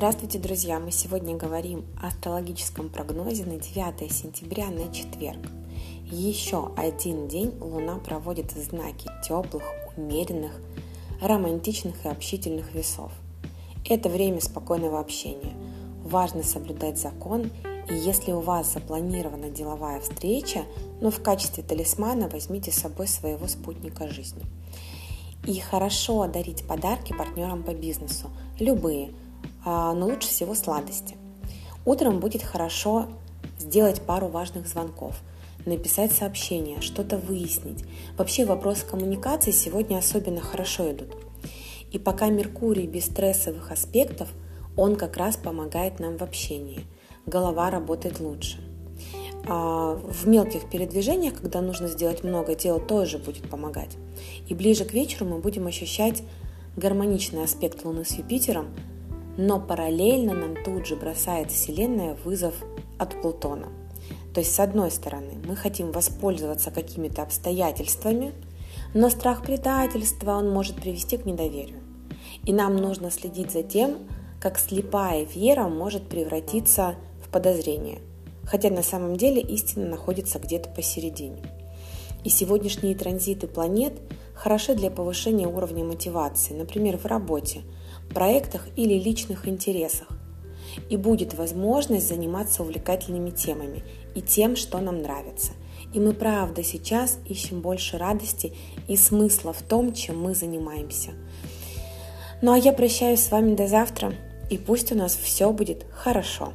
Здравствуйте, друзья! Мы сегодня говорим о астрологическом прогнозе на 9 сентября на четверг. Еще один день Луна проводит в знаке теплых, умеренных, романтичных и общительных весов. Это время спокойного общения. Важно соблюдать закон, и если у вас запланирована деловая встреча, но в качестве талисмана возьмите с собой своего спутника жизни. И хорошо дарить подарки партнерам по бизнесу, любые – но лучше всего сладости. Утром будет хорошо сделать пару важных звонков, написать сообщение, что-то выяснить. Вообще вопросы коммуникации сегодня особенно хорошо идут. И пока Меркурий без стрессовых аспектов, он как раз помогает нам в общении. Голова работает лучше. А в мелких передвижениях, когда нужно сделать много дел, тоже будет помогать. И ближе к вечеру мы будем ощущать гармоничный аспект Луны с Юпитером, но параллельно нам тут же бросает Вселенная вызов от Плутона. То есть, с одной стороны, мы хотим воспользоваться какими-то обстоятельствами, но страх предательства, он может привести к недоверию. И нам нужно следить за тем, как слепая вера может превратиться в подозрение, хотя на самом деле истина находится где-то посередине. И сегодняшние транзиты планет хороши для повышения уровня мотивации, например, в работе – проектах или личных интересах. И будет возможность заниматься увлекательными темами и тем, что нам нравится. И мы правда сейчас ищем больше радости и смысла в том, чем мы занимаемся. Ну а я прощаюсь с вами до завтра, и пусть у нас все будет хорошо.